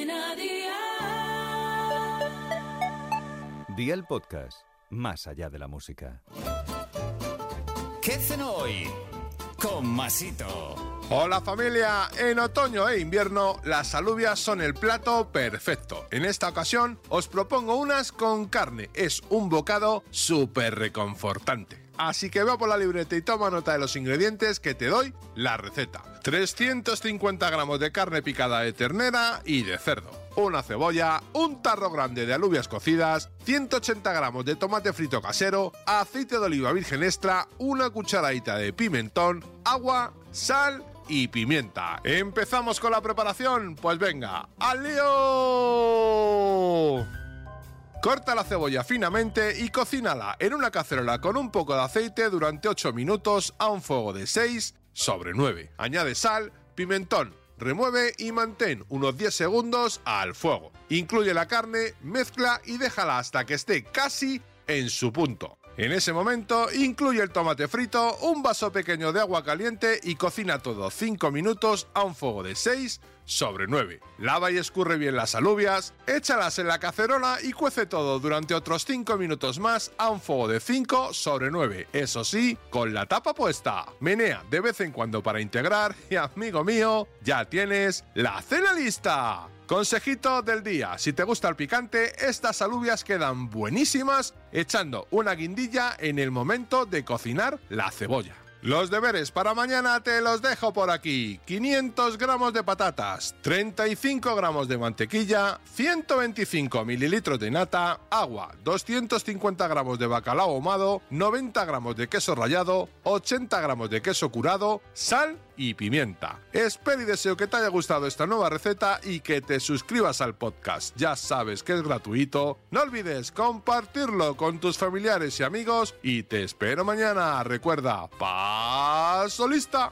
Cadena Dial. Día el podcast, más allá de la música. ¿Qué cenó hoy? Con Masito. Hola familia, en otoño e invierno las alubias son el plato perfecto. En esta ocasión os propongo unas con carne, es un bocado súper reconfortante. Así que ve por la libreta y toma nota de los ingredientes que te doy la receta. 350 gramos de carne picada de ternera y de cerdo. Una cebolla, un tarro grande de alubias cocidas, 180 gramos de tomate frito casero, aceite de oliva virgen extra, una cucharadita de pimentón, agua, sal y pimienta. ¿Empezamos con la preparación? Pues venga, ¡al lío! Corta la cebolla finamente y cocínala en una cacerola con un poco de aceite durante 8 minutos a un fuego de 6 sobre 9. Añade sal, pimentón, remueve y mantén unos 10 segundos al fuego. Incluye la carne, mezcla y déjala hasta que esté casi en su punto. En ese momento incluye el tomate frito, un vaso pequeño de agua caliente y cocina todo 5 minutos a un fuego de 6 sobre 9. Lava y escurre bien las alubias, échalas en la cacerola y cuece todo durante otros 5 minutos más a un fuego de 5 sobre 9. Eso sí, con la tapa puesta. Menea de vez en cuando para integrar y amigo mío, ya tienes la cena lista. Consejito del día, si te gusta el picante, estas alubias quedan buenísimas echando una guindilla en el momento de cocinar la cebolla. Los deberes para mañana te los dejo por aquí. 500 gramos de patatas, 35 gramos de mantequilla, 125 mililitros de nata, agua, 250 gramos de bacalao ahumado, 90 gramos de queso rallado, 80 gramos de queso curado, sal y pimienta. Espero y deseo que te haya gustado esta nueva receta y que te suscribas al podcast. Ya sabes que es gratuito. No olvides compartirlo con tus familiares y amigos y te espero mañana. Recuerda, paso lista.